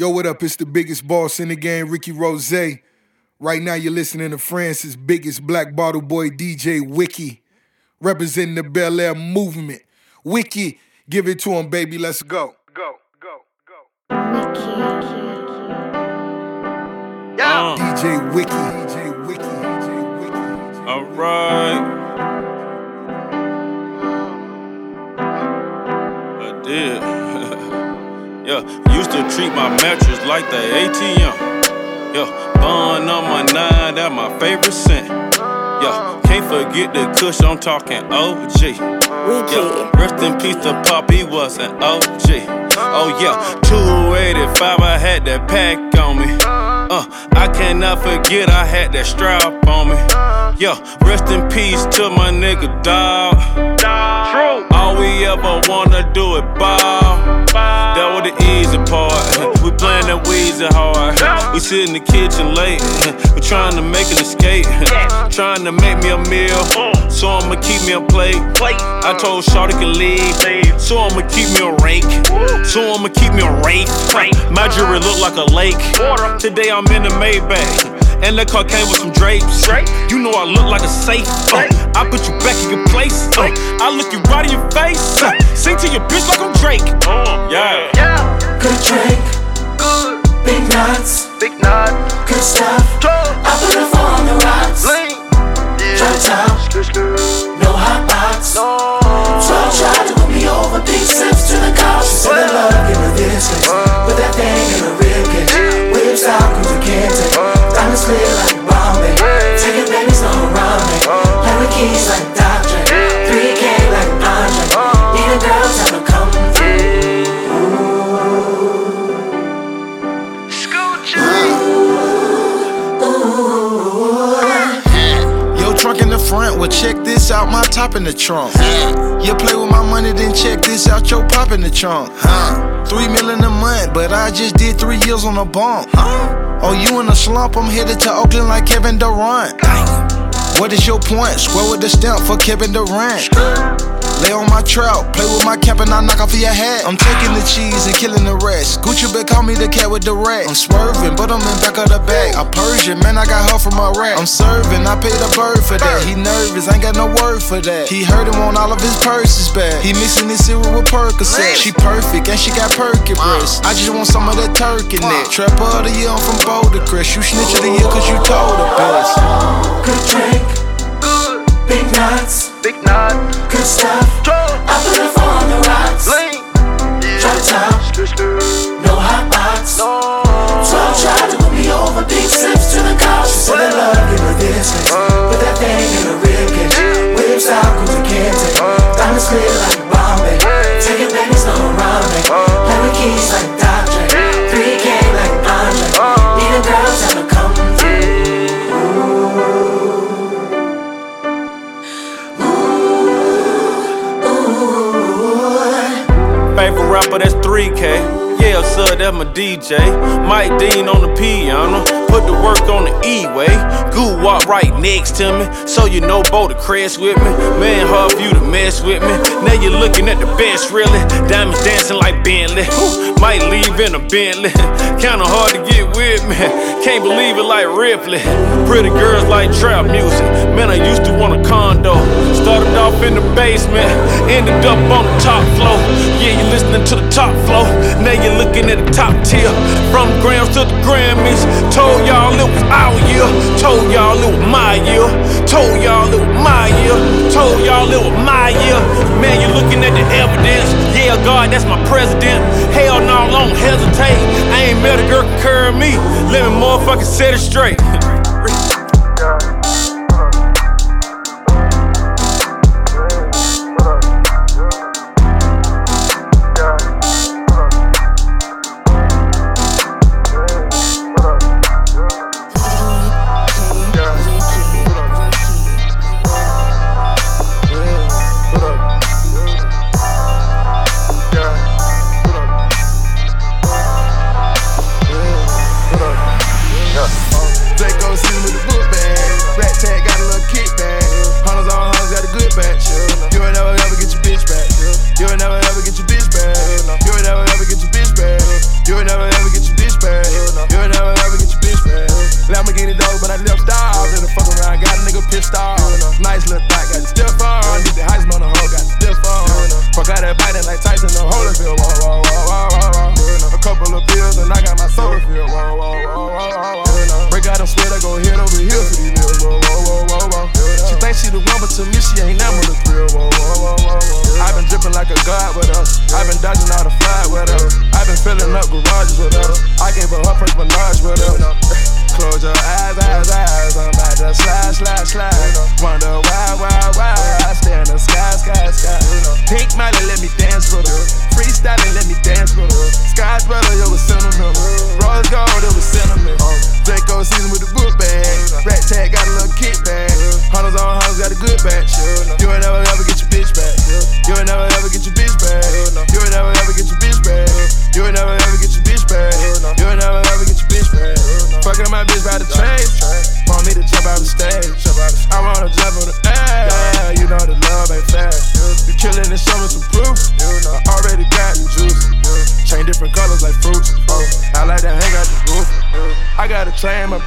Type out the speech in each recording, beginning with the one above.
Yo, what up? It's the biggest boss in the game, Rick Ross. Right now, you're listening to France's biggest black bottle boy, DJ Wiki, representing the Bel Air movement. Wiki, give it to him, baby. Let's go. Go, go, go. Uh, DJ Wiki, DJ Wiki, DJ Wiki. Alright. I yeah, used to treat my mattress like the ATM. Yeah, bun on my nine, that my favorite scent. Yeah, can't forget the kush, I'm talking OG. Yeah, rest in peace to Pop, he was an OG. Oh yeah, 285, I had that pack on me. Uh, I cannot forget I had that strap on me. Yeah, rest in peace to my nigga dog. All we ever wanna do is ball. That was the easy part. We playing that Weezy hard. We sit in the kitchen late. We trying to make an escape. Trying to make me a meal. So I'ma keep me a plate. I told Shawty can leave. So I'ma keep me a rake. So I'ma keep me a rake. My jewelry look like a lake. Today I'm in the Maybach. And the car came with some drapes. You know I look like a safe. Uh, I put you back in your place. Uh, I look you right in your face. Uh, sing to your bitch like I'm Drake. yeah. Drink, Good, big nuts, big nut, good stuff. I put a four on the rocks. lean. Drop top, no hot box. No. 12 tried to put me over, big sips to the couch. She said the love in the distance. Put that thing in the rib cage. Whips out, in the trunk. You play with my money, then check this out, your pop in the trunk. Huh? Three million a month, but I just did three years on a bump. Huh? Oh, you in a slump, I'm headed to Oakland like Kevin Durant. What is your point? Square with the stamp for Kevin Durant. Lay on my trout, play with my cap and I knock off your hat. I'm taking the cheese and killing the rest. Gucci bet call me the cat with the rat. I'm swerving, but I'm in back of the bag. A Persian, man, I got her from Iraq. I'm serving, I paid a bird for that. He nervous, ain't got no word for that. He heard him want all of his purses back. He mixing this cereal with Percocet. She perfect and she got perky. I just want some of that turkey neck. Trap of the year, I'm from Boulder Crest. You snitch of the year cause you told the best. Good drink, Good, big nuts, big nut, good stuff. drop, I put a four on the rocks. lean. Drop top, no hot box. No. 12 tried to put me over, big sips to the couch. She said the love in the distance. Put that thing in the rib cage. Whips out, cruise a canton. Diamonds clear like rapper, that's 3K. Yeah, sir, that's my DJ. Mike Dean on the piano. Put the work on the E-way. Goo walk right next to me. So you know Bo the crest with me. Man, hard you to with me. Now you're looking at the best, really. Diamonds dancing like Bentley. Might leave in a Bentley. Kinda hard to get with me. Can't believe it like Ripley. Pretty girls like trap music. Man, I used to want a condo. Started off in the basement. Ended up on the top floor. Yeah, you're listening to the top floor. Now you're looking at the top tier. From grams to the Grammys. Told y'all it was our year. Told y'all it was my year. Told y'all it was my year. Told y'all it was my year. Man, you're looking at the evidence. Yeah, God, that's my president. Hell no, I don't hesitate. I ain't met a girl can curve me. Let me motherfucking set it straight.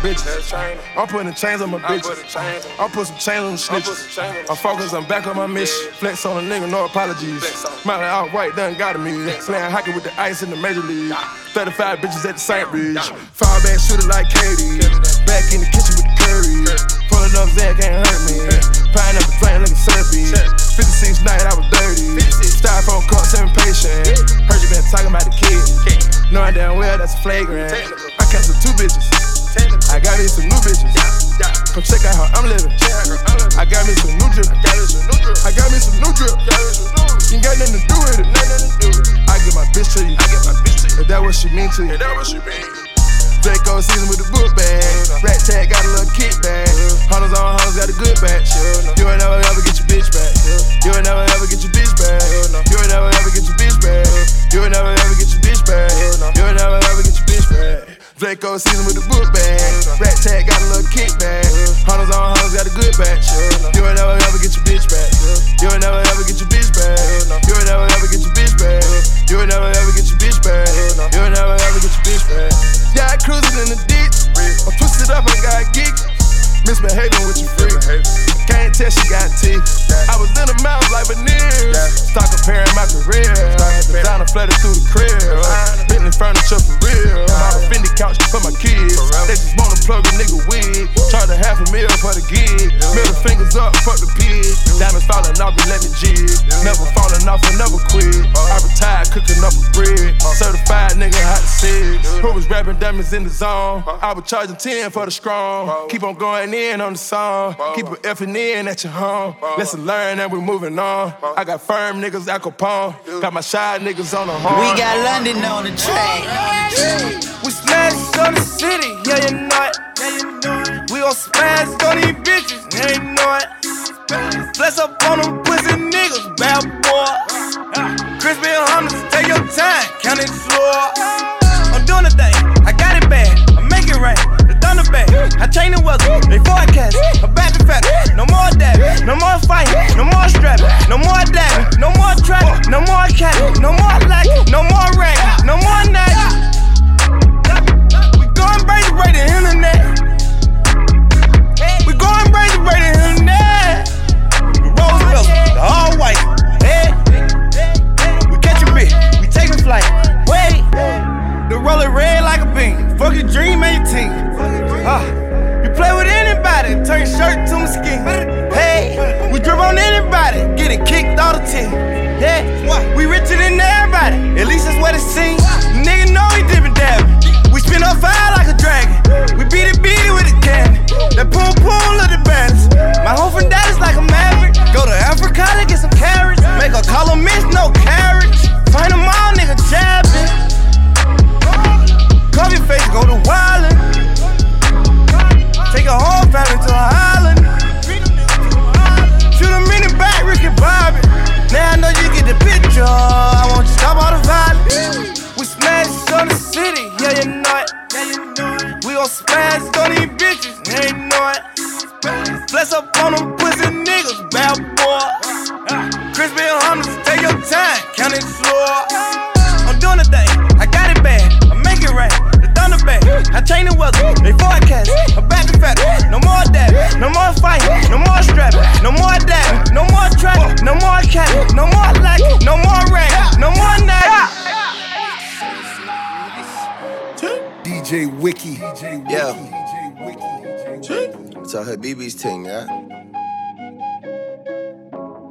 Bitches. I'm putting chains on my bitches. I'm put some chains on the snitches. I'm focused, I'm back on my mission. Flex on a nigga, no apologies. Smiley outright, done got to me. Playing hockey with the ice in the major league. 35 bitches at the St. Ridge. Fire back shooter like KD. Back in the kitchen with the curry. Pulling up Zach can't hurt me. Pineapple flame looking surfy. 56 night, I was dirty. Styrofoam cup, seven patient. Heard you been talking about the kid. Knowing damn well that's flagrant. I canceled two bitches. I got me some new bitches. Come check out how I'm living. I got me some new drip. I got me some new drip. Ain't got nothing to do with it. I get my bitch to you. If that what she mean to you. Draco season with the book bag. Rat tag got a little kickback. Hunters on hunters got a good batch. You ain't never ever get your bitch back. You ain't never ever get your bitch back. You ain't never ever get your bitch back. You ain't never ever get your bitch back. You ain't never ever get your bitch back. Draco season with the book bag. Rat tag got a little kickback. Hunters on hunters got a good batch. You ain't rapping in the zone? I was charging 10 for the strong. Keep on going in on the song. Keep it effing in at your home. Lesson learned and we moving on. I got firm niggas at Capone. Got my shy niggas on the horn. We got London on the track. We smash on the city, yeah you know it. We gon' smash on these bitches, yeah you know it. Flex up on them pussy niggas, bad boy. Crispy hunters, take your time, count it slow. I'm doing the thing, rain. The thunder bag, I change the weather, they forecast. I'm back to fat, no more that, no more fighting, no more strapping, no more dabbing, no more trapping, no more cat, no more lack, no more rag, no more nagging. We going crazy, right the internet. We going crazy, right the internet. The rose bells, the all white. Hey. We catch a bitch, we taking flight. Wait, the roller red Fuck your dream, 18. Ah, you play with anybody, turn shirt to skin. Hey, we drip on anybody, get it kicked all the team. Yeah, we richer than everybody, at least that's what it seems.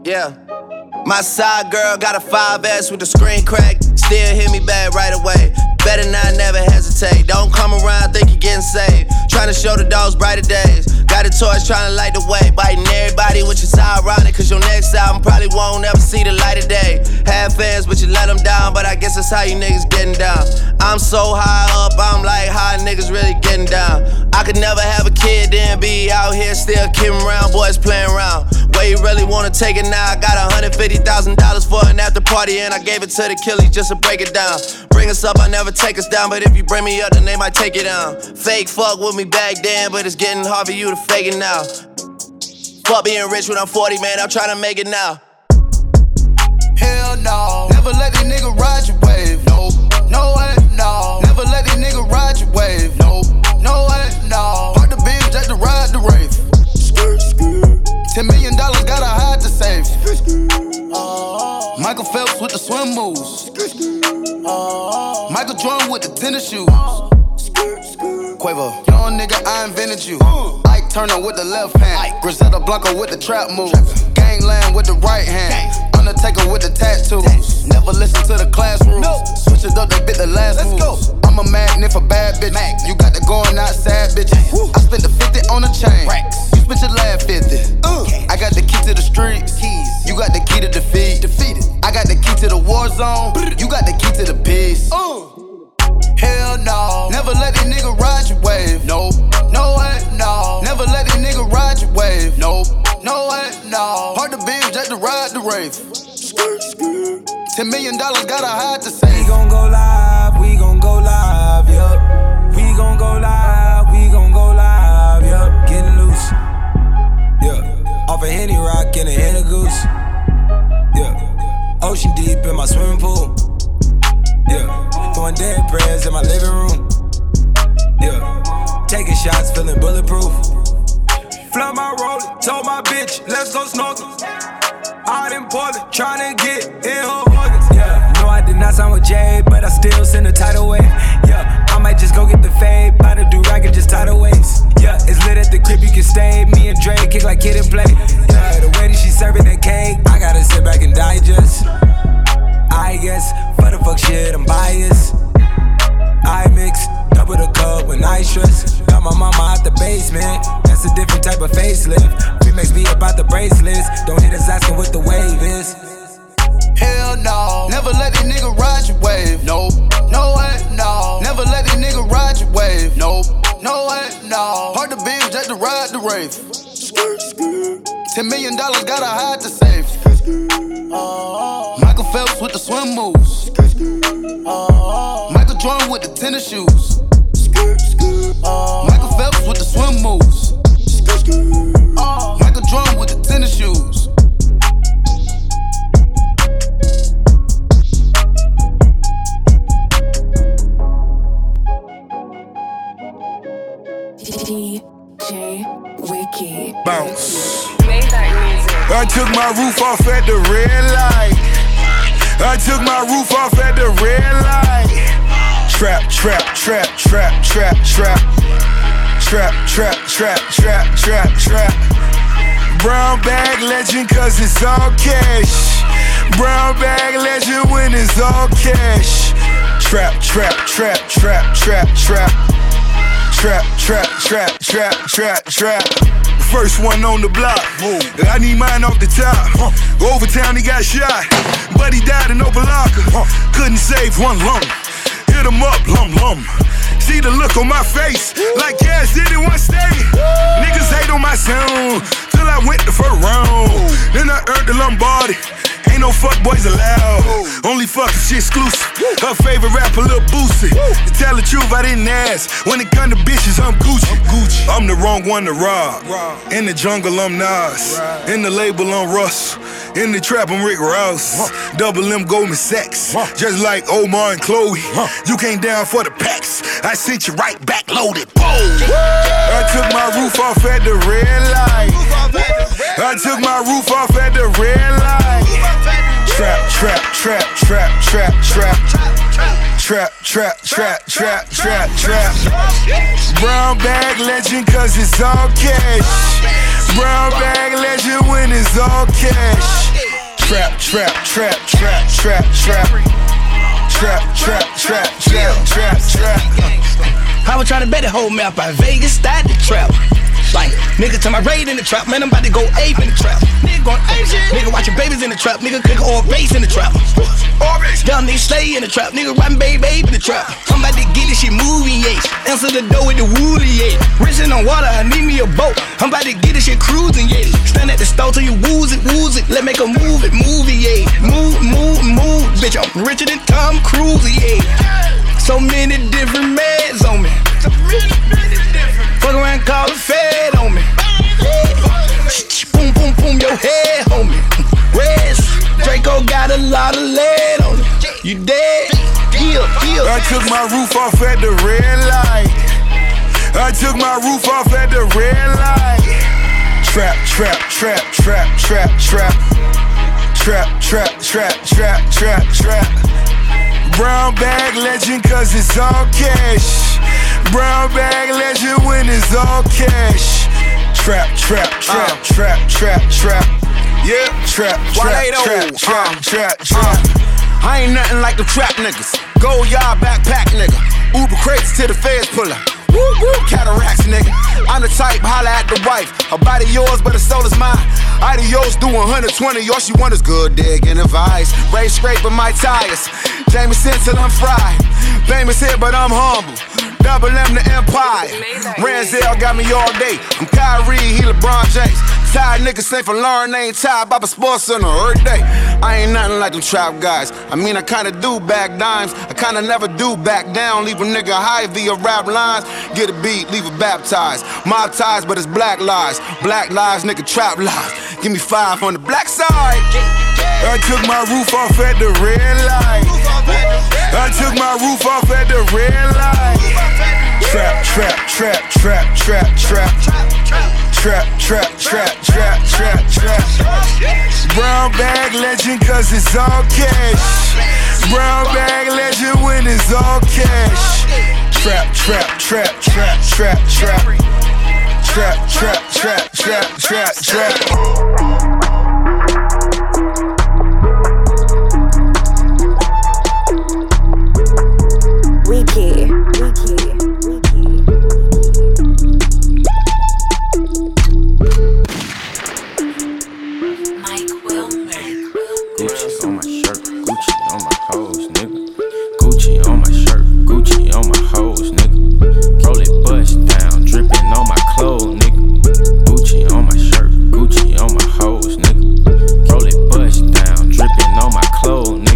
Yeah? My side girl got a 5S with the screen crack. Still hit me back right away. Better not never hesitate. Don't come around, think you're getting saved. Trying to show the dogs brighter days. Got a torch trying to light the way. Biting everybody, which is ironic. Cause your next album probably won't ever see the light of day. Have fans, but you let them down. But I guess that's how you niggas getting down. I'm so high up, I'm like, how niggas really getting down? I could never have a kid, then be out here still kidding around, boys playing around. Where you really wanna take it now? I got $150,000 for an after party, and I gave it to the killies just to break it down. Bring us up, I never take us down, but if you bring me up, then they might take it down. Fake fuck with me back then, but it's getting hard for you to fake it now. Fuck being rich when I'm 40, man, I'm trying to make it now. Hell no, never let these nigga ride your wave. No, no way, no. Ten million dollars gotta hide the safe. Michael Phelps with the swim moves. Michael Jordan with the tennis shoes. Quavo, young nigga, I invented you. Ike Turner with the left hand. Griselda Blanco with the trap move. Gangland with the right hand. Undertaker with the tattoos. Never listen to the classroom. Switch it up, they bit the last Let's go. I'm a magnet for bad bitches. You got the going outside bitches. I spent the 50 on a chain. You spent your last 50. Uh. I got the key to the streets. You got the key to defeat. Defeated. I got the key to the war zone. You got the key to the peace. Uh. Hell no. Never let these nigga ride your wave. No, no way, no. Never let these nigga ride your wave. No, no way, no. Hard to to ride the rave. Ten million dollars gotta hide the safe. We gon' go live, we gon' go live, yup. We gon' go live, we gon' go live, yup. Getting loose, yeah. Off a Henny Rock and a Henny Goose, yeah. Ocean deep in my swimming pool, yeah. Throwing dead prayers in my living room, yeah. Taking shots, feeling bulletproof. Flood my roller, told my bitch, let's go snorkel. Out in Portland, tryna get in her organs. Yeah, no, I did not sign with Jay, but I still send a tidal wave. Yeah, I might just go get the fade, buy the do rag and just tidal waves. Yeah, it's lit at the crib, you can stay. Me and Dre kick like kid and play. Yeah, the way that she serving that cake, I gotta sit back and digest. I guess, for the fuck shit, I'm biased. I mix double the cup when I stress. Got my mama out the basement. That's a different type of facelift. Remix be about the bracelets. Don't hit us asking what the wave is. Hell no. Never let these nigga ride your wave. No, no way, no. Never let these nigga ride your wave. No, no way, no. Hard to beam just to ride the rave. Ten million dollars gotta hide the safe. Uh-huh. Michael Phelps with the swim moves. Uh-huh. Michael Jordan with the tennis shoes. Uh-huh. Michael Phelps with the swim moves. Oh. Michael Jordan with the tennis shoes. DJ Wiki. Bounce. I took my roof off at the red light. I took my roof off at the red light. Trap, trap, trap, trap, trap, trap. Trap, trap, trap, trap, trap, trap. Brown bag legend cause it's all cash. Brown bag legend when it's all cash. Trap, trap, trap, trap, trap, trap. Trap, trap, trap, trap, trap, trap. First one on the block. I need mine off the top. Overtown, he got shot. But he died in Opa-locka. Couldn't save one lung. Hit him up, lum lum. See the look on my face, like Cash did in one state. Niggas hate on my sound, till I went the first round. Then I earned the Lombardi. Ain't no fuck boys allowed. Only fucking shit exclusive. Her favorite rapper, Lil Boosie. To tell the truth, I didn't ask. When it come to bitches, I'm Gucci. Gucci. I'm the wrong one to rob. In the jungle, I'm Nas. In the label, I'm Russ. In the trap, I'm Rick Ross. Double M Goldman Sachs. Just like Omar and Chloe. You came down for the packs. I sent you right back loaded. Whoa. I took my roof off at the red light. I took my roof off at the red light. Trap, trap, trap, trap, trap, trap. Trap, trap, trap, trap, trap, trap. Brown bag legend cause it's all cash. Brown bag legend when it's all cash. Trap, trap, trap, trap, trap, trap. Trap, trap, trap, trap, trap, trap. I was trying to bet the whole map out Vegas, started the trap. Like, nigga to my raid in the trap, man, I'm about to go ape in the trap. Nigga going ape. Nigga watching babies in the trap, nigga cook all base in the trap. Young nigga stay in the trap, nigga riding baby babe in the trap. I'm about to get this shit moving, yeah. Answer the door with the woolly, yeah. Racing on water, I need me a boat. I'm about to get this shit cruising, yeah. Stand at the stove till you wooze it, wooze it. Let make a move it, move it, yeah. Move, move, move, bitch. I'm richer than Tom Cruise, yeah. So many different meds on me. Fuck around, call a fed on me. Boom, boom, boom, your head, homie. Rest. Draco got a lot of lead on it. You dead? Heal, heal. I took my roof off at the red light. I took my roof off at the red light. Trap, trap, trap, trap, trap, trap. Trap, trap, trap, trap, trap, trap. Brown bag legend cause it's all cash. Brown bag legend when it's all cash. Trap, trap, trap, uh. trap, trap, trap. Yeah, trap, trap, trap, trap, uh. trap, uh. trap. I ain't nothing like the trap niggas. Go yard backpack nigga. Uber crates to the feds pull up. Woo woo, cataracts nigga. I'm the type, holla at the wife. Her body yours, but her soul is mine. Adios, do 120. All she want is good dick and advice. Ray scraping my tires. Jameson till I'm fried. Famous here, but I'm humble. Double M the Empire. Ranzel got me all day. I'm Kyrie, he LeBron James. Tired niggas say for Lauren, ain't tired the Sports Center every day. I ain't nothing like them trap guys. I mean, I kinda do back dimes. I kinda never do back down. Leave a nigga high via rap lines. Get a beat, leave it baptized. Mob ties, but it's black lies. Black lies, nigga, trap lies. Give me five on the black side. I took my roof off at the red light. I took my roof off at the red light. Trap, trap, trap, trap, trap, trap. Trap, trap, trap, trap, trap, trap. Brown bag legend cause it's all cash. Brown bag legend when it's all cash. Trap, trap, trap, trap, trap, trap. Trap, trap, trap, trap, trap, trap. On my shirt, Gucci on my hose, nigga. Gucci on my shirt, Gucci on my hose, nigga. Roll it, bust down, dripping on my clothes,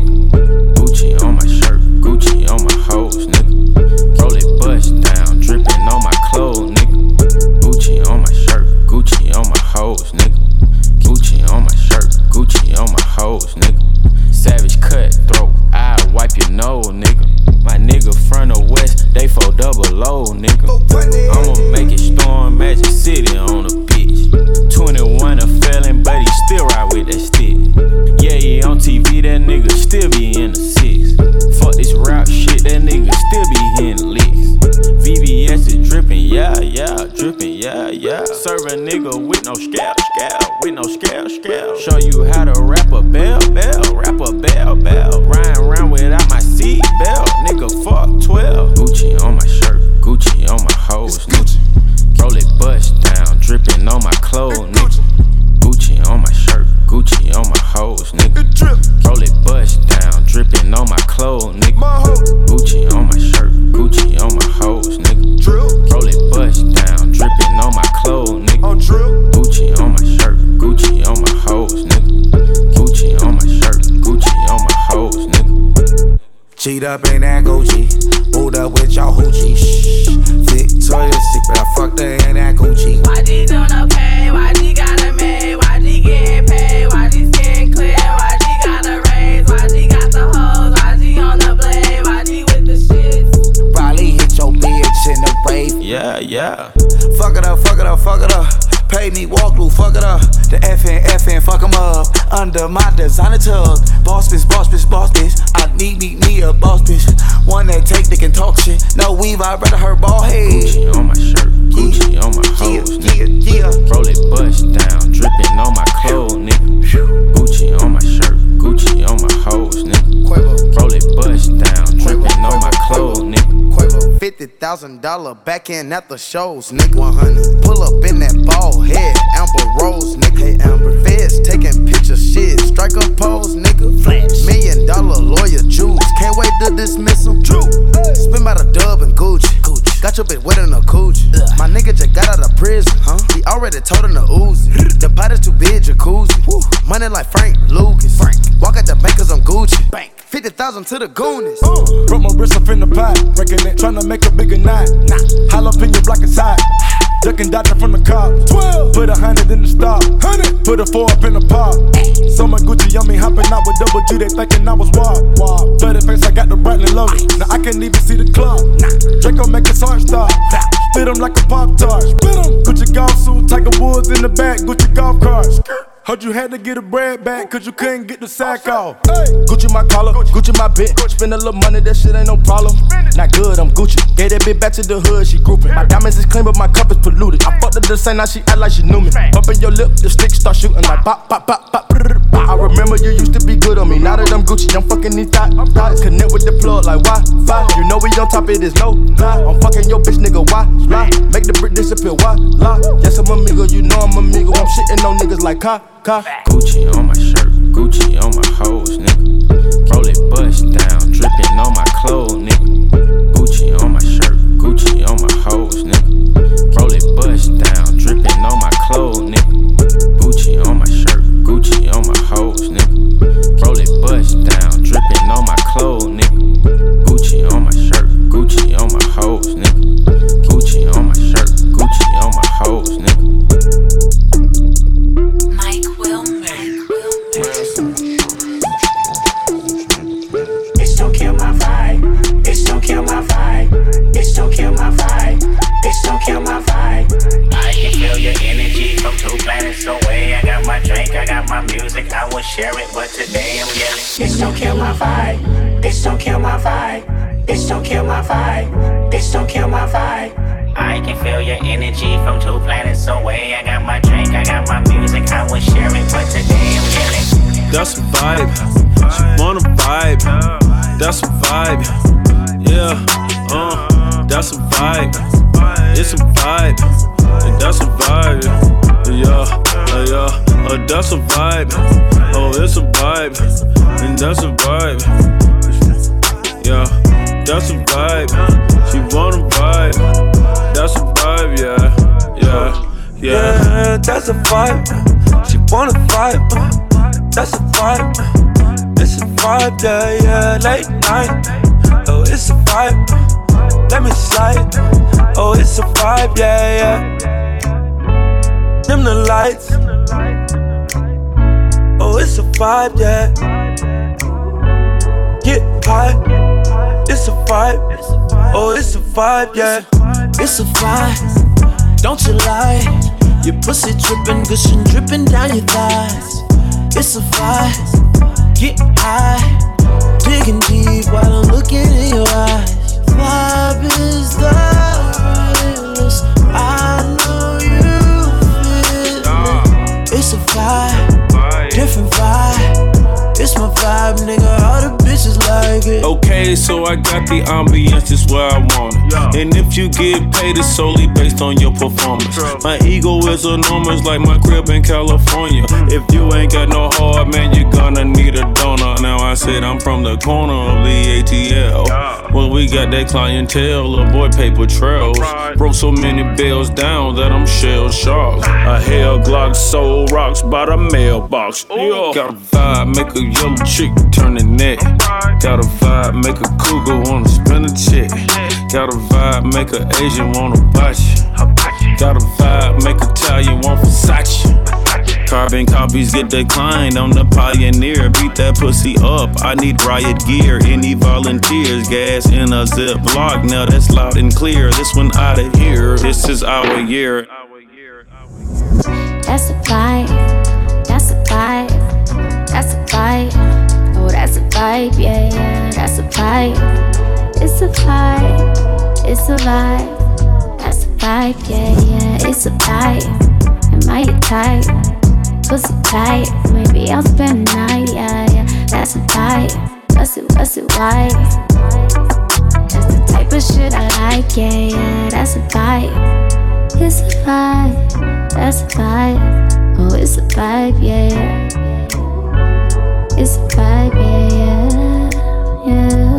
thousand dollar back in at the shows, nigga. 100. Pull up in that ball head, Amber Rose, nigga. Hey, Amber. Feds taking pictures, shit. Strike a pose, nigga. Flash. Million dollar lawyer Jews. Can't wait to dismiss them. True. Spin by the dub and Gucci. Got your bitch wet in a coochie. My nigga just got out of prison, huh? He already told him to ooze. The pot is too big, jacuzzi. Money like Frank Lucas. Frank. Walk at the bank cause I'm Gucci. Bank. 50,000 to the Goonies. Uh. Broke my wrist up in the pot, breaking it, trying to make a bigger knot. Nah. Jalapeno block hot. Ducking dodging from the car. 12. Put a hundred in the stop. Hundred. Put a four up in the pot. So my Gucci on me hopping out with double G. They thinking I was wild. wild. Bloody face, I got the Brantley loaded. Now I can't even see the club. Nah. Draco make his heart stop. Spit him like a pop tart. Him. Gucci golf suit, Tiger Woods in the back. Gucci golf carts. Heard you had to get a bread back cause you couldn't get the sack off. Gucci my collar, Gucci my bit. Spend a little money, that shit ain't no problem. Not good, I'm Gucci. Gave that bitch back to the hood, she grouping. My diamonds is clean, but my cup is polluted. I fucked up the same, now she act like she knew me. Bumping your lip, the stick start shooting like pop, pop, pop, pop. I remember you used to be good on me. Now that I'm Gucci, I'm fucking these thoughts. thoughts. Connect with the plug like Wi-Fi. You know we on top, it is no lie. I'm fucking your bitch, nigga. Why lie? Make the brick disappear. Why lie? Yes, I'm amigo. You know I'm amigo. I'm shitting on niggas like car, car. Gucci on my shirt, Gucci on my hoes, nigga. Roll it bust down, dripping on my clothes, nigga. Gucci on my shirt, Gucci on my hoes, nigga. Roll it bust down, dripping on my clothes, nigga. Gucci on my shirt, Gucci on my hoes, nigga. Roll it bust down, dripping on my clothes, nigga. Gucci on my shirt, Gucci on my that's a vibe. She wanna vibe. That's a vibe. It's a vibe, yeah, yeah. Late night. Oh, it's a vibe. Let me slide. Oh, it's a vibe, yeah, yeah. Dim the lights. Oh, it's a vibe, yeah. Get high. It's a vibe. Oh, it's a vibe, yeah. It's a vibe, don't you lie. Your pussy dripping, gushing, dripping down your thighs. It's a vibe, get high, digging deep while I'm looking in your eyes. Vibe is the realest. I know you feel it. It's a vibe, different vibe. It's my vibe, nigga. It. Okay, so I got the ambiance just where I want it. And if you get paid, it's solely based on your performance. My ego is enormous, like my crib in California. Hmm. If you ain't got no heart, man, you're gonna need a donor. Now I said I'm from the corner of the ATL. Well, we got that clientele, little boy paper trails. Broke so many bills down that I'm shell shocked. A hell Glock soul rocks by the mailbox. Yeah. Got a vibe, make a yellow chick turn the neck. Got a vibe, make a cougar wanna spin a check. Got a vibe, make a Asian wanna you. Got a vibe, make a Italian want Versace. Carbon copies get declined on the Pioneer. Beat that pussy up. I need riot gear. Any volunteers? Gas in a zip block. Now that's loud and clear. This one out of here. This is our year. That's a vibe. That's a vibe. That's a vibe. Oh, that's a vibe. Yeah, yeah. That's a vibe. It's a vibe. It's a vibe. That's a vibe. Yeah, yeah. It's a vibe. Am I your type? Pussy tight. Maybe I'll spend the night. Yeah, yeah. That's a vibe. What's it? What's it? Why? That's the type of shit I like, yeah, yeah. That's a vibe. It's a vibe. That's a vibe. Oh, it's a vibe, yeah, yeah. It's a vibe, yeah, yeah, yeah.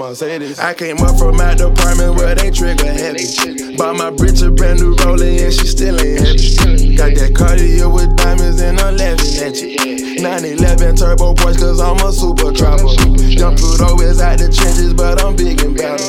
Mercedes. I came up from out the apartment where they trigger heavy. Bought my bitch a brand new rolling and she still ain't heavy. Got that Cartier with diamonds and 11 at you. 911 turbo Porsche cause I'm a super trapper. Young Pluto is out the trenches, but I'm big and battle.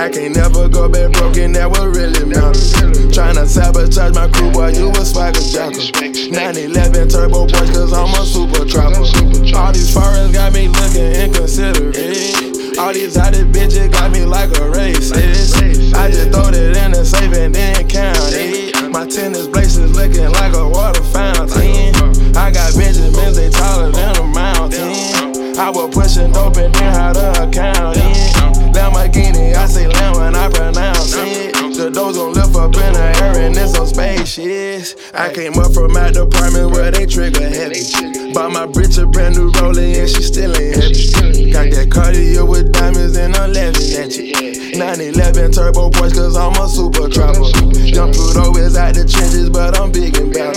I can't never go back broken, that what really matters. Tryna sabotage my crew, boy, you a swagger jacker. 911 turbo Porsche cause I'm a super trapper. All these foreigns got me looking inconsiderate. All these hottie bitches got me like a racist. I just throw it in the safe and then count it. My tennis braces looking like a water fountain. I got Benjamins, they taller than a mountain. I was pushing dope and then how to account it. Lamborghini, I say lamb when I pronounce it. The doors gon' lift up in the air and it's some spaceships. I came up from my the apartment where they trigger heavy. Bought my bitch a brand new rolling and she still ain't heavy. Got that Cartier with diamonds and 11 at you. 911 turbo Porsche cause I'm a super trapper. Young Pluto is out the trenches, but I'm big and battle.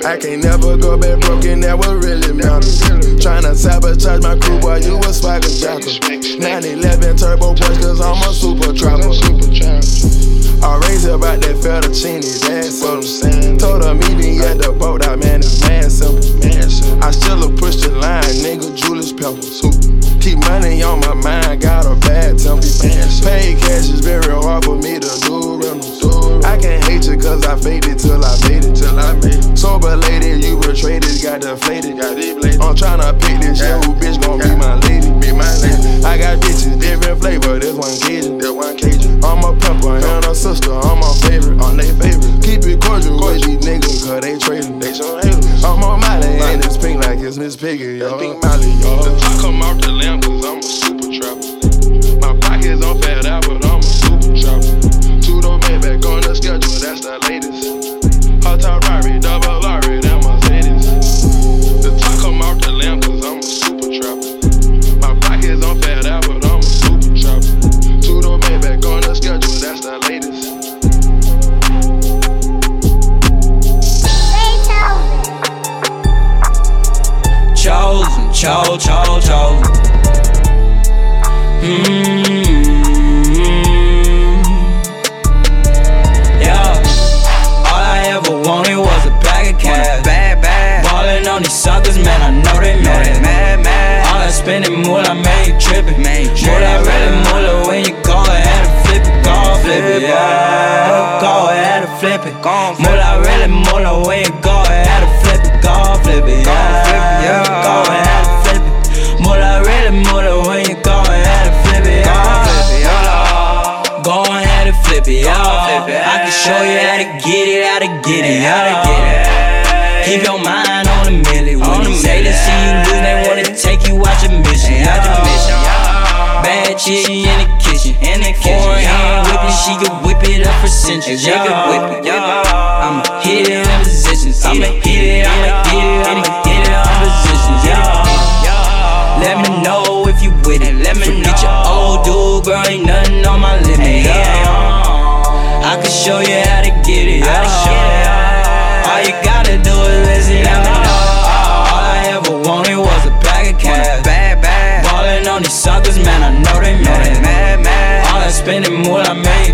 I can't never go back broken, that what really matters. Tryna sabotage my crew, boy, you a swagger jacker. 911 turbo Porsche cause I'm a super trapper. I raised about that fettuccine, that's what I'm saying. Told her meet me at the boat, I man, is mad simple. I still a push the line, nigga, Julius Peppers. Keep money on my mind, got a bad temper. Pay cash is very hard for me to do. I can't hate you cause I faked it till I made it, till I made it. Sober lady, you were traded, got deflated. Got deflated. I'm tryna pick this shit, who bitch gon' be my lady. Be my lady. I got bitches, different flavor, this one Cajun. This one Cajun. I'm a pepper and a sister, I'm my favorite, on they favorite.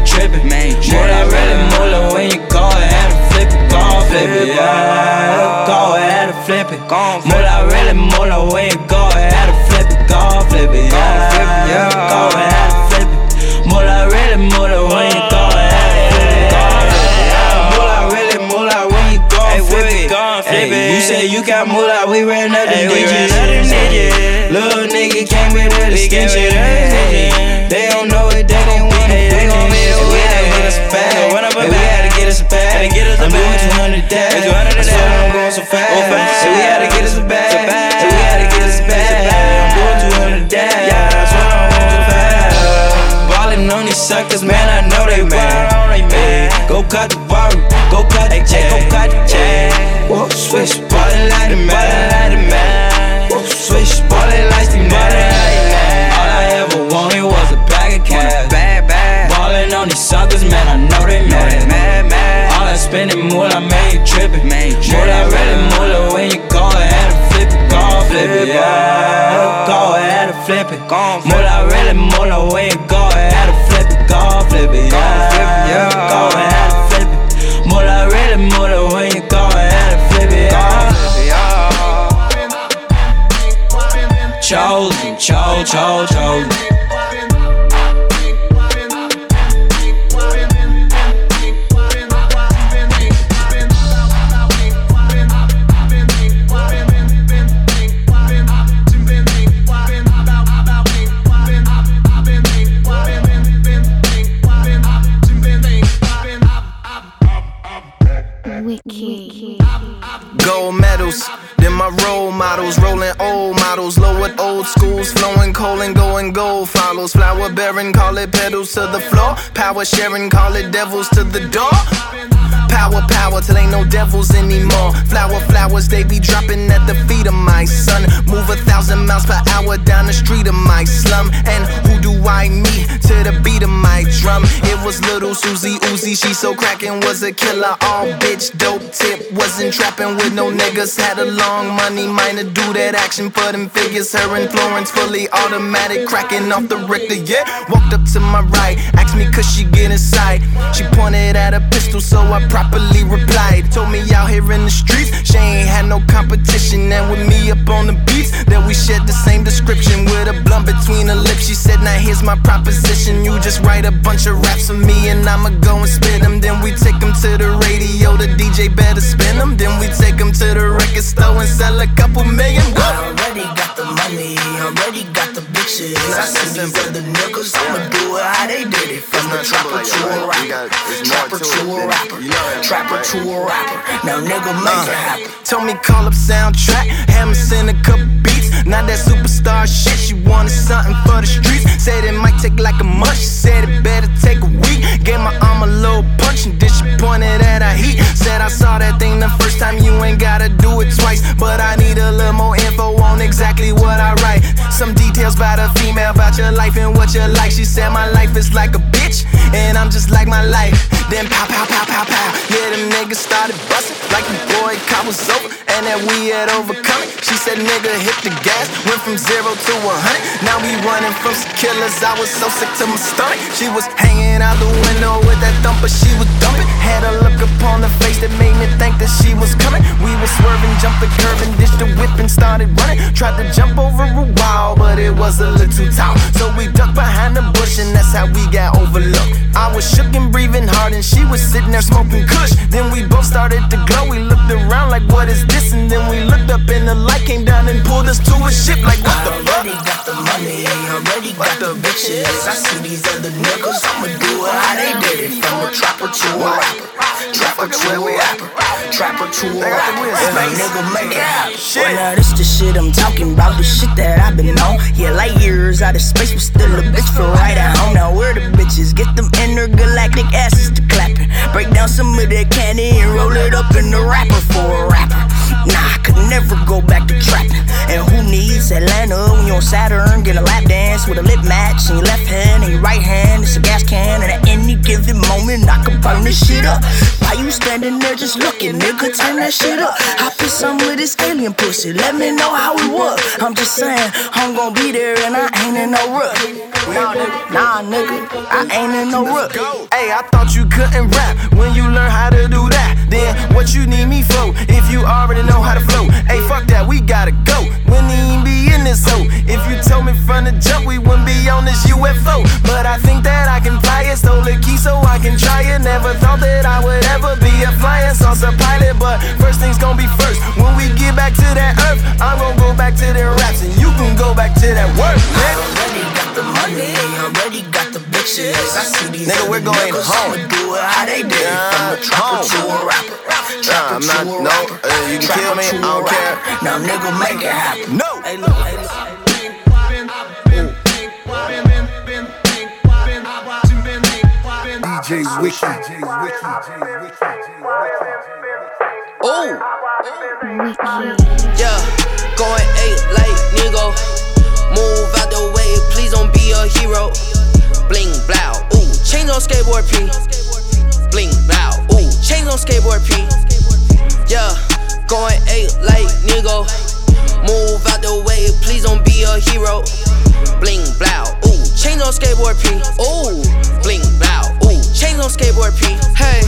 ain't trippin'. Man, ain't trippin'. that really moolah when you go ahead and flip it, go and flip it. Yeah, go ahead and flip it. Go and flip it. educado. Gold medals, then my role models, rolling old models, low lowered old schools, flowing coal and going gold follows. Flower bearing, call it pedals to the floor. Power sharing, call it devils to the door. Power, power, till ain't no devils anymore. Flower, flowers, they be dropping at the feet of my son. Move a thousand miles per hour down the street of my slum. And who I meet to the beat of my drum? It was little Susie Uzi, she so crackin', was a killer. All bitch, dope tip, wasn't trapping with no niggas. Had a long money, minor do that action for them figures. Her influence fully automatic, cracking off the Richter, yeah. Walked up to my right, asked me could she get inside. She pointed at a pistol, so I properly replied. Told me out here in the streets, she ain't had no competition. And with me up on the beats, that we shared the same description with a blunt between her lips. She said, Now here's my proposition. You just write a bunch of raps for me, and I'ma go and spit them. Then we take them to the radio, the DJ better spin them. Then we take them to the record store and sell a couple million. Woo! I already got the money, already got the bitches. I see these other niggas, I'ma do it how they did it. From the trapper to a rapper, trapper to a rapper, trapper to a rapper. Now nigga make it happen. Tell me call up soundtrack, have me send a couple beats. Not that superstar shit, she wanted something for the streets. Said it might take like a month, she said it better take a week. Gave my arm a little punch and then she pointed at her heat. Said I saw that thing the first time, you ain't gotta do it twice. But I need a little more info on exactly what I write. Some details about a female, about your life and what you like. She said my life is like a bitch, and I'm just like my life. Then pow, pow, pow, pow, pow. Yeah, them niggas started busting like the boy cop was over, and that we had overcome it. She said, nigga, hit the gas, went from zero to a hundred. Now we running from killers. I was so sick to my stomach. She was hanging out the window with that thumper, she was dumping. Had a look upon the face that made me think that she was coming. We were swerving, jumped the curb and ditched the whip and started running. Tried to jump over a wall, but it was a little too tall. So we ducked behind the bush and that's how we got overlooked. I was shook and breathing hard and she was sitting there smoking kush. Then we both started to glow. We looked around like, what is this? And then we looked up and the light came down and pulled us to a ship like, what the fuck? Already got the money, already got the bitches. I see these other niggas, I'ma do it how they did it. From a trapper to a rapper, trapper a rapper, trapper a rapper. Every nigga make it happen. Well, now this the shit I'm talking about, the shit that I've been on. Yeah, light years out of space, but still a bitch for right at home. Now where the bitches get them intergalactic asses to clapping. Break down some of that candy and roll it up in the rapper for a rapper. Nah, I could never go back to trapping. And who needs Atlanta when you're on Saturn? Get a lap dance with a lip match in your left hand and your right hand. It's a gas can, and at any given moment, I can burn this shit up. Why you standing there just looking? Nigga, turn that shit up. I put some with this alien pussy. Let me know how it was. I'm just saying, I'm gonna be there and I ain't in no rush. Nah, nigga, I ain't in no rush. Hey, I thought you couldn't rap when you learn how to do that. Then what you need me for if you already know how to flow? Hey, fuck that, we gotta go. Even be in this hoe. If you told me from the jump, we wouldn't be on this UFO. But I think that I can fly it, stole the key so I can try it. Never thought that I would ever be a flying saucer pilot. But first things gonna be first. When we get back to that earth, I'm gonna go back to the raps and you can go back to that work, nigga. Already got the money, already got the bitches. I see these Nigga, we're going home. I'ma do it how they did it. From a trapper to a rapper. Nah, I'm not, no, uh, you can kill me, I don't care. Now, nigga, make it happen. No. Hey, look, hey, DJ Wiki. Ooh. Yeah, going eight like Nigo. Move out the way, please don't be a hero. Bling blow, ooh, change on skateboard P. Bling blow, ooh, change on skateboard P. Yeah, going eight like Nigo. Move out the way, please don't be a hero. Bling blow, ooh, change on skateboard P. Ooh, bling blow, change on skateboard P. Hey,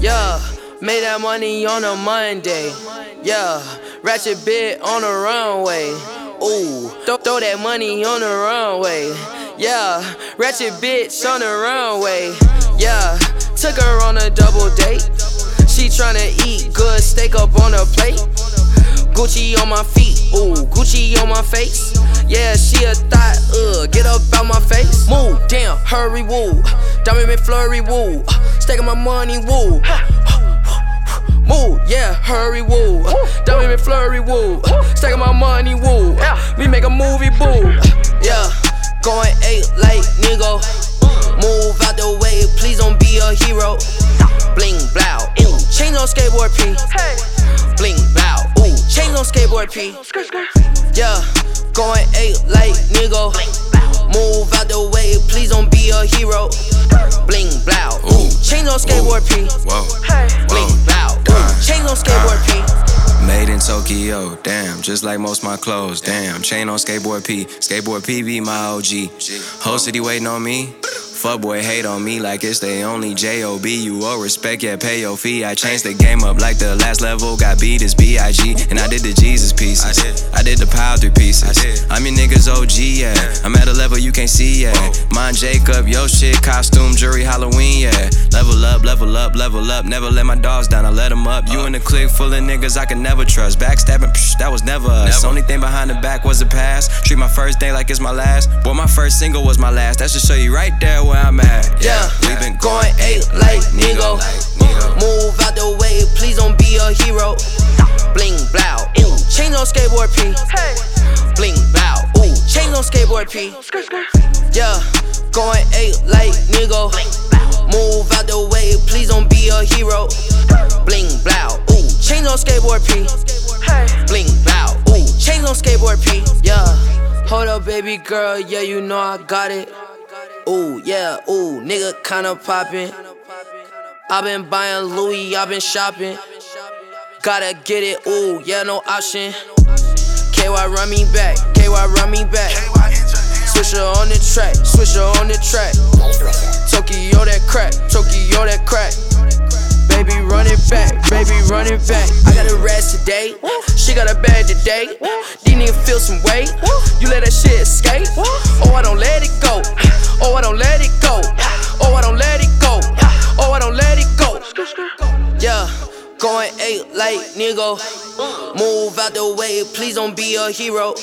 yeah, made that money on a Monday. Yeah, ratchet bit on the runway. Ooh, throw, throw that money on the runway. Yeah, ratchet bitch on the runway. Yeah, took her on a double date. She tryna eat good steak up on her plate. Gucci on my feet, ooh, Gucci on my face. Yeah, she a thought, uh, get up out my face. Move, damn, hurry, woo. Diamond McFlurry, woo. Staking my money, woo. Move, yeah, hurry, woo. Diamond McFlurry, woo. Staking my money, woo. We make a movie, boo. Yeah, going eight like Nigo. Move out the way, please don't be a hero. Bling, blow, ooh, change on skateboard P. Bling, blow, ooh, change on skateboard P. Yeah, going eight like Nigo. Move out the way, please don't be a hero. Bling, blow, ooh, change on skateboard P. Bling, blow, ooh, change on skateboard P. Made in Tokyo, damn, just like most my clothes, damn. Chain on skateboard P, skateboard P be my OG. Whole city waiting on me. Fuckboy hate on me like it's they only job. You owe respect, yeah, pay your fee. I changed the game up like the last level. Got beat as big, and I did the Jesus pieces. I did the power three pieces. I'm your niggas OG, yeah. I'm at a level you can't see, yeah. Mine Jacob, yo shit, costume, jury, Halloween, yeah. Level up, level up, level up. Never let my dogs down, I let them up. You uh. in the clique full of niggas I can never trust. Backstabbing, psh, that was never us. Only thing behind the back was the past. Treat my first day like it's my last. Boy, my first single was my last. That should show you right there where I'm at. Yeah, we been going eight like Nigo. Move out the way, please don't be a hero. Bling blow, ooh, change on skateboard P. Bling blow, ooh, change on skateboard P. Yeah, going eight like Nigo. Move out the way, please don't be a hero. Bling blow, ooh, change on skateboard P. Bling blow, ooh, change on skateboard P. Yeah, hold up, baby girl, yeah, you know I got it. Ooh, yeah, ooh, nigga kinda poppin'. i been buying Louis, i been shopping. Gotta get it, ooh, yeah, no option. KY run me back, KY run me back. Swisher on the track, Swisher on the track. Tokyo that crack, Tokyo that crack. Baby, run it back, baby, run it back. I got a rest today, she got a bag today. These niggas feel some weight, you let that shit escape. Oh, I don't let it go, oh, I don't let it go, oh, I don't let it go, oh, I don't let it go. Yeah, going eight like Nigo. Move out the way, please don't be a hero.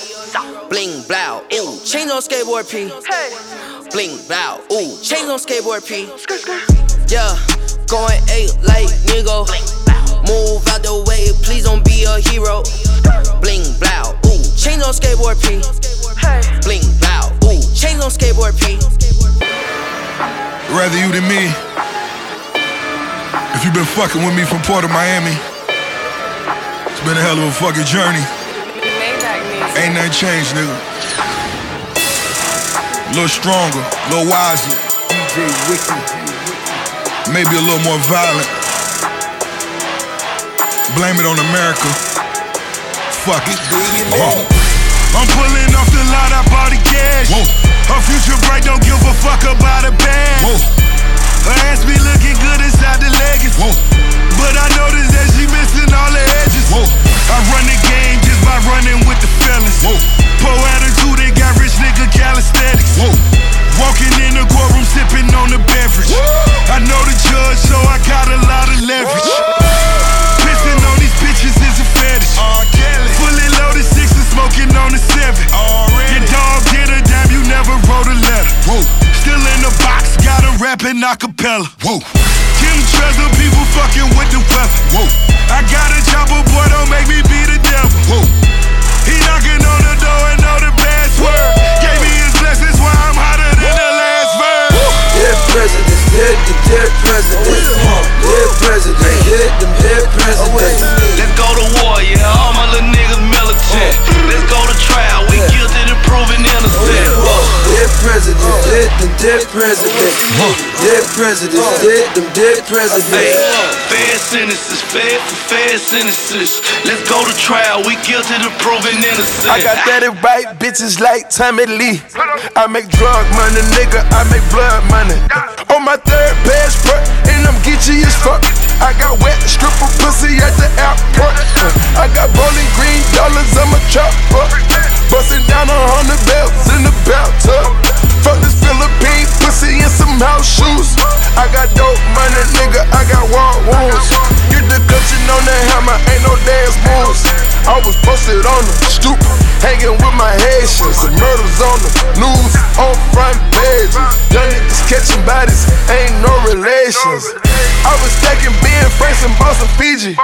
Bling blow, ooh, change on skateboard P. Bling blow, ooh, change on skateboard P. Yeah, going eight like Nigo. Move out the way, please don't be a hero. Bling blow, ooh, change on skateboard P. Bling blow, ooh, change on skateboard P. Rather you than me. If you been fucking with me from Port of Miami, it's been a hell of a fucking journey. Ain't nothing changed, nigga. A little stronger, a little wiser. DJ Wiki. Maybe a little more violent. Blame it on America. Fuck it. Uh. I'm pulling off the lot, I bought the cash. Whoa. Her future bright, don't give a fuck about a bag. Whoa. Her ass be looking good inside the leggings. Whoa. But I noticed that she missing all the edges. Whoa. I run the game just by running with the fellas. Whoa. Poor attitude, they got rich nigga calisthenics. Whoa. Walking in the courtroom, sipping on the beverage. I know the judge, so I got a lot of leverage. Pissing on these bitches is a fetish. Fully loaded six and smoking on the seven. Your dog did a damn, you never wrote a letter. Still in the box, got him rapping acapella. Whoa. Kim Trezor, people fucking with the weapon. Whoa. I got a chopper, boy, don't make me be the devil. Whoa. He knocking on the door and know the password. Gave me his blessings while I'm hotter Dead presidents, dead the dead presidents. Dead president, hit them dead presidents. Let's go to war, yeah. All my little niggas go to trial. We guilty to proving innocent. Dead presidents, dead them dead presidents. Dead presidents, dead them dead presidents. Fair sentences, fair for fair sentences. Let's go to trial. We guilty to proving innocent. I got that it right, bitches like Tommy Lee. I make drug money, nigga, I make blood money. On my third best front, and I'm geeky as fuck. I got wet stripper pussy at the airport. I got bowling green dollars, I'm a chopper. Busting down a hundred belts in the bathtub. Fuck this Philippine pussy in some house shoes. I got dope money, nigga, I got war wounds. Get the cushion on the hammer, ain't no dance moves. I was posted on the stoop, hanging with my Haitians. The murders on the news, on front pages. Young niggas catching bodies, ain't no relations. I was stacking being Franks and Boston, Fiji.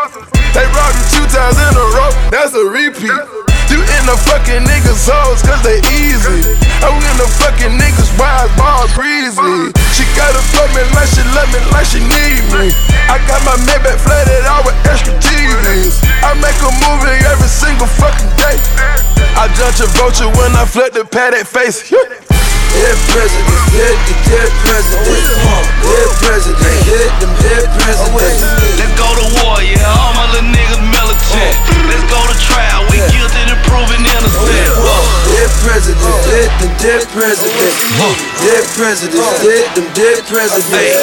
They robbed you two times in a row, that's a repeat. You in the fucking niggas' hoes, cause they easy. I'm in the fucking niggas' wise ball breezy. She gotta fuck me like she love me, like she need me. I got my Maybach flooded out with extra TVs. I make a movie every single fucking day. I judge a vulture when I flip the paddock face. Dead presidents, dead the dead presidents. Dead president, hit them dead presidents. Let's go to war, yeah. All my little niggas Let's go to trial. We guilty to proving innocent. Dead presidents, dead them dead presidents. Dead presidents, dead them dead presidents.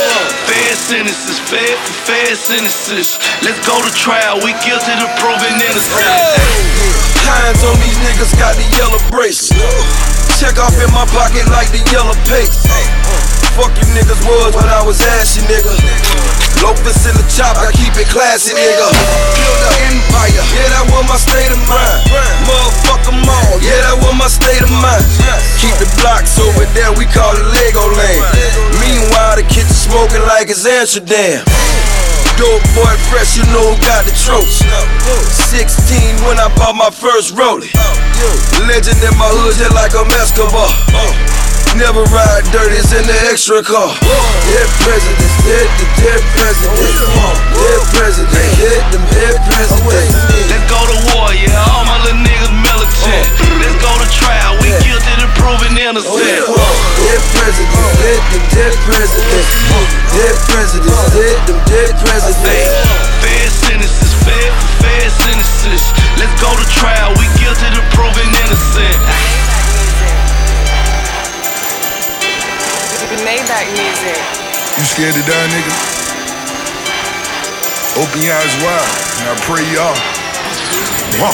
Fair sentences, fair for fair sentences. Let's go to trial. We guilty to proving innocent. Hands on these niggas got the yellow bracelet. Check off in my pocket like the yellow paste. Fuck you niggas was when I was ashy, nigga. Lopez in the chop, I keep it classy, nigga. Build an empire, yeah, that was my state of mind. Motherfuck all, yeah, that was my state of mind. Keep the blocks over there, we call it Lego Land. Meanwhile, the kitchen smoking like it's Amsterdam. Dope boy fresh, you know got the tropes. 16 when I bought my first rollie. Legend in my hood, just like a Escobar. Never ride dirty, it's in the extra car. Dead presidents, dead the dead presidents. Dead president, hit them dead presidents. Let's go to war, yeah. All my little niggas militant. Let's go to trial. We guilty to proving innocent. Dead presidents, dead them dead presidents. Dead presidents, dead them dead presidents. Fair sentences, fair for fair sentences. Let's go to trial. We guilty to proving innocent. We made that music. You scared to die, nigga? Open your eyes wide, and I pray you are. Huh.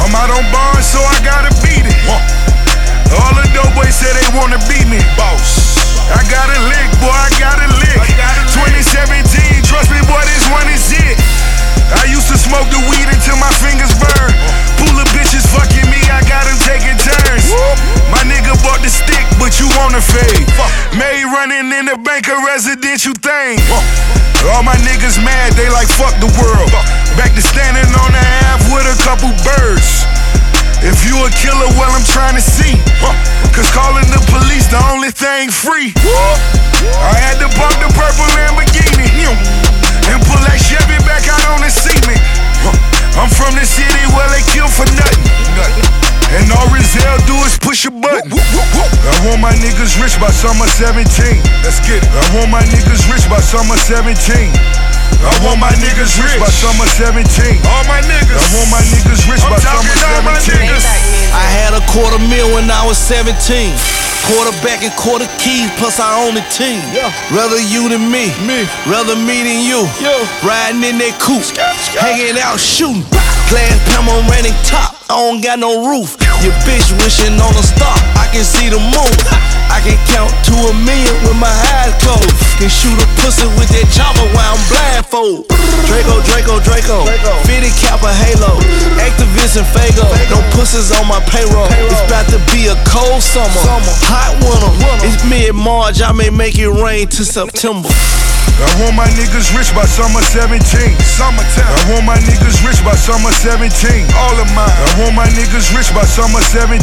I'm out on bars, so I gotta beat it. Huh. All the dope boys say they wanna beat me. Boss. I got a lick, boy, I got a lick. 2017, trust me, boy, this one is it. I used to smoke the weed until my fingers burn. Pool of bitches fucking me, I got them taking turns. My nigga bought the stick, but you want to fade. May running in the bank a residential thing. All my niggas mad, they like fuck the world. Back to standing on the half with a couple birds. If you a killer, well, I'm trying to see. Cause calling the police the only thing free. I had to bump the purple Lamborghini and pull that Chevy back out on the cement. I'm from the city where they kill for nothing. And all Rizal do is push a button. I want my niggas rich by summer 17. Let's get it. I want my niggas rich by summer 17. I want my niggas rich by summer 17. All my niggas. I want my niggas rich by summer 17. I had a quarter mil when I was 17. Quarterback and quarter keys, plus I own the team. Rather you than me. Me. Rather me than you. Riding in that coupe. Hanging out shooting. Glass panoramic top. I don't got no roof. Your bitch wishing on a star. I can see the moon. I can count to a million with my eyes closed. Can shoot a pussy with that chopper while I'm blindfold. Draco, Draco, Draco. Fitty cap a halo. Activist and Fago. No pussies on my payroll. It's about to be a cold summer. Hot winter. It's mid March. I may make it rain to September. I want my niggas rich by summer 17. Summertime. I want my niggas rich by summer 17. All of mine. I want my niggas rich by summer 17.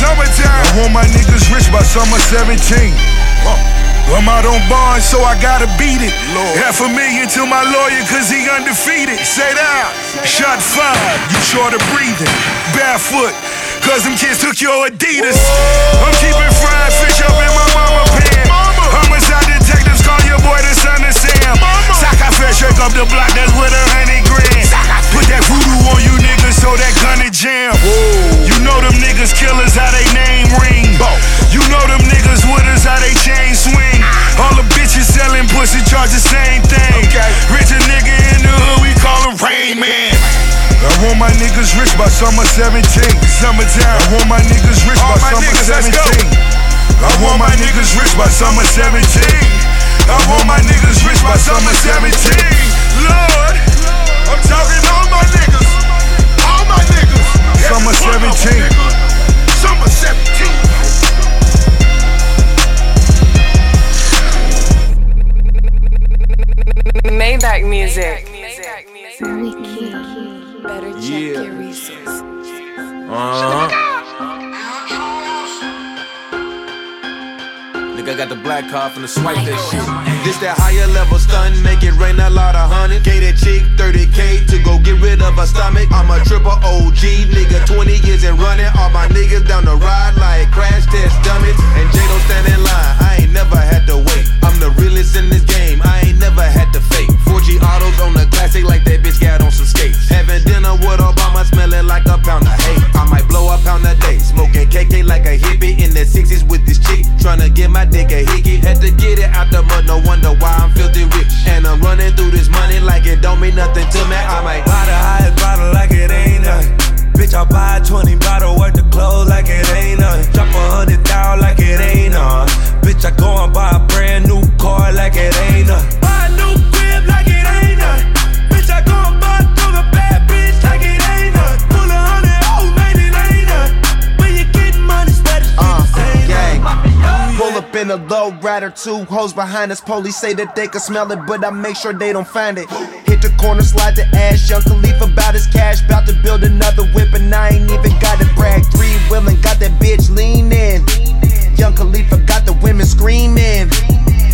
Summertime. I want my niggas rich by summer 17. I'm out on bond, so I gotta beat it. Lord. Half a million to my lawyer, cause he undefeated. Say that. Shot five, you short of breathing. Barefoot, cause them kids took your Adidas. I'm keeping fried fish up in my mama shake up the block, that's with a hundred grand. Put that voodoo on you niggas so that gunna jam. You know them niggas killers, how they name ring. You know them niggas with us, how they chain swing. All the bitches selling pussy charge the same thing. Rich a nigga in the hood, we call him Rain Man. I want my niggas rich by summer 17. Summertime. I want my niggas rich by summer 17. I want my niggas rich by summer 17. I want my niggas rich by summer 17. Lord, I'm talking all my niggas. All my niggas. Summer 17. Black card from swipe that shit. This that higher level stun, make it rain a lot of honey. That chick 30k to go get rid of her stomach. I'm a triple OG nigga, 20 years and running. All my niggas down the ride like crash test dummies. And J don't stand in line, I ain't never had to wait. I'm the realest in this game, I ain't never had to fake. 4G autos on the classic like that bitch got on some skates. Having dinner with Obama, smelling like a pound of hate. I might blow a pound a day, smoking KK like a hippie in the 60s with this chick. Tryna get my dick a hickey. Had to get it out the mud, no wonder why I'm filthy rich. And I'm running through this money like it don't mean nothing to me. I might Buy the highest bottle like it ain't nothing. Bitch, I buy a 20 bottle worth of clothes like it ain't nothing. Drop a hundred thousand like it ain't nothing. Bitch, I go and buy a brand new car like it ain't nothing. In a low rider, two hoes behind us. Police say that they can smell it, but I make sure they don't find it. Hit the corner, slide the ash. Young Khalifa about his cash, about to build another whip, and I ain't even got it brag. Three wheeling, got that bitch leaning. Young Khalifa got the women screaming.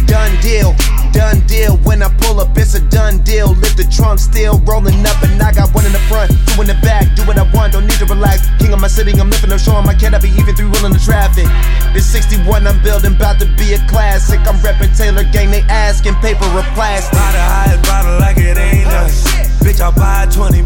Done deal, done deal. When I pull up, it's a done deal. Lift the trunk, still rolling up, and I got one in the front, two in the back. Do what I want, don't need to relax. King of my city, I'm lifting up, showing my be even through wheeling the traffic. This 61 I'm building, about to be a classic. I'm repping Taylor Gang, they asking paper or plastic. Buy the highest bottle like it ain't nothing. Bitch, I buy 20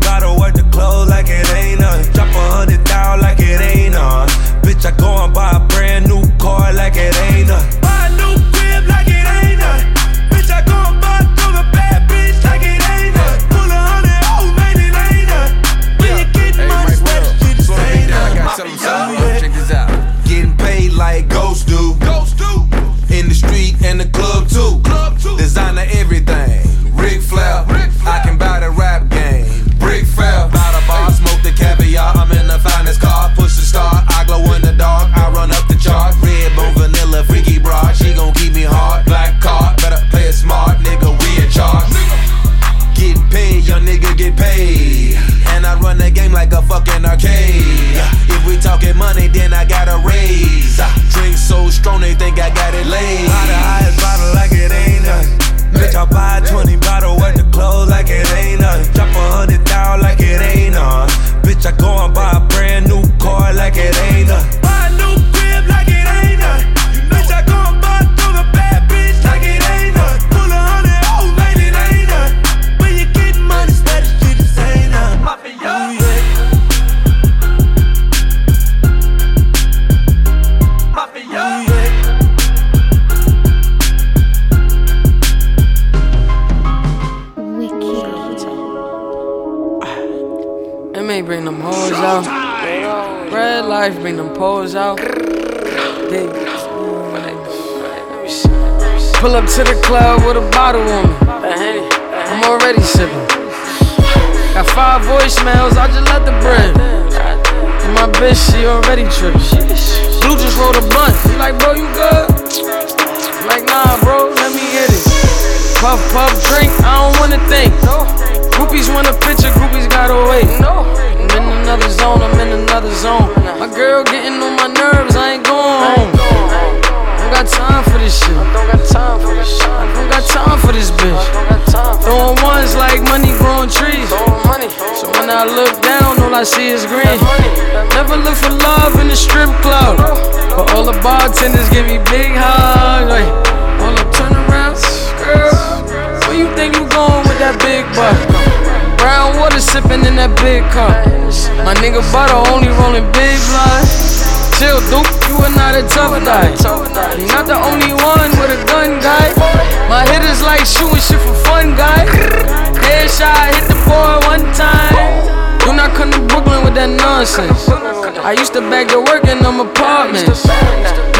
bitch, she already tripping. Blue just rolled a blunt. He like, bro, you good? Like, nah, bro, let me hit it. Puff, puff, drink, I don't wanna think. Groupies want a picture, groupies gotta wait. I'm in another zone, I'm in another zone. My girl getting on my nerves, I ain't going home. Don't got time for this shit. I don't got time for this shit. I don't got time for this bitch. Throwing ones like money growing trees. So when I look down, all I see is green. Never look for love in the strip club. But all the bartenders give me big hugs. Like, all the turnarounds, girl. Where you think you going with that big butt? Brown water sipping in that big cup. My nigga butter only rolling big blood. Chill, Duke, you are not a tough guy. You're not the only one with a gun, guy. My hitters like shooting shit for fun, guy. Headshot, hit the boy one time. Do not come to Brooklyn with that nonsense. I used to bag to work in them apartments.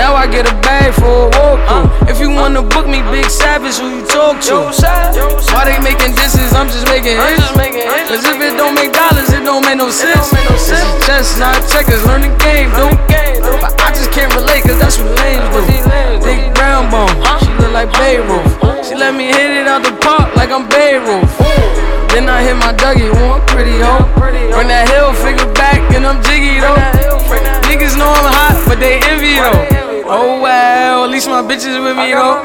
Now I get a bag for a walkthrough. If you wanna book me, Big Savage, who you talk to? Why they making disses? I'm just making hits. Cause if it don't make dollars, it don't make no sense. This is chestnut checkers, learn the game, dude. But I just can't relate, cause that's what lames do. Big brown bone, she look like Beirut. She let me hit it out the park like I'm Babe Ruth. Then I hit my Dougie, one pretty hoe. Bring that hill figure back and I'm jiggy though. Niggas know I'm hot, but they envy though. Oh well, at least my bitches with me though.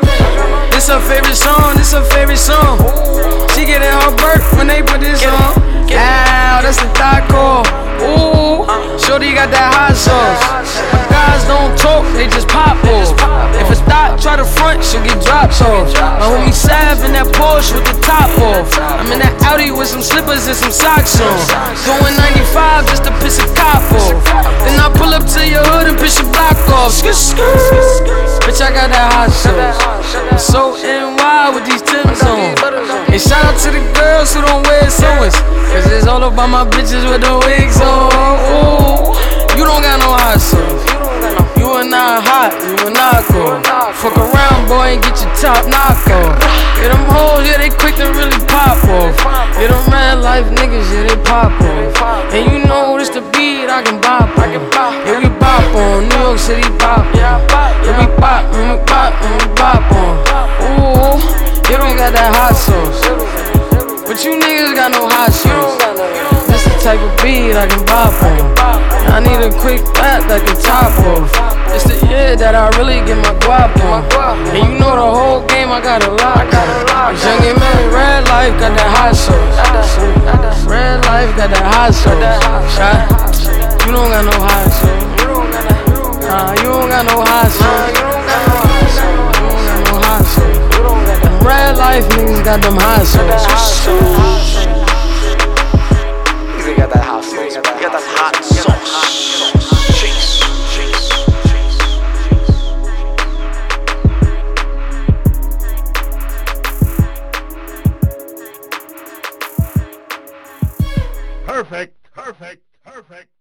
This her favorite song, this her favorite song. She getting her birth when they put this on. Ow, that's the thigh call. Ooh, Shorty got that hot sauce. My guys don't talk, they just pop off. If a thought try to front, she'll get dropped off. My homie Sav in that Porsche with the top off. I'm in that Audi with some slippers and some socks on. Going 95 just to piss a cop off. Then I pull up to your hood and piss your block off. Skr, skr. Bitch, I got that hot sauce. I'm so NY with these Timbs on. And shout out to the girls who don't wear sewings. Cause it's all about my bitches with the wigs on. Ooh, you don't got no hot sauce. You are not hot, you are not cool. Fuck around, boy, and get your top knock off. Yeah, them hoes, yeah, they quick to really pop off. Yeah, them red life niggas, yeah, they pop off. And you know this the beat I can bop on. Yeah, we bop on, New York City bop. Yeah, we bop, and we bop, and we bop on. Ooh, you don't got that hot sauce. But you niggas got no hot sauce. Type of beat I can bop on. I need a quick fat that can top off. It's the year that I really get my guap on. And you know the whole game I got a lot. Young and man, red life got that hot sauce. Red life got that hot sauce. Shot. You don't got no hot sauce. Nah, you don't got no hot sauce. You don't got no hot sauce. Red life niggas got them hot sauce. Perfect, perfect, perfect.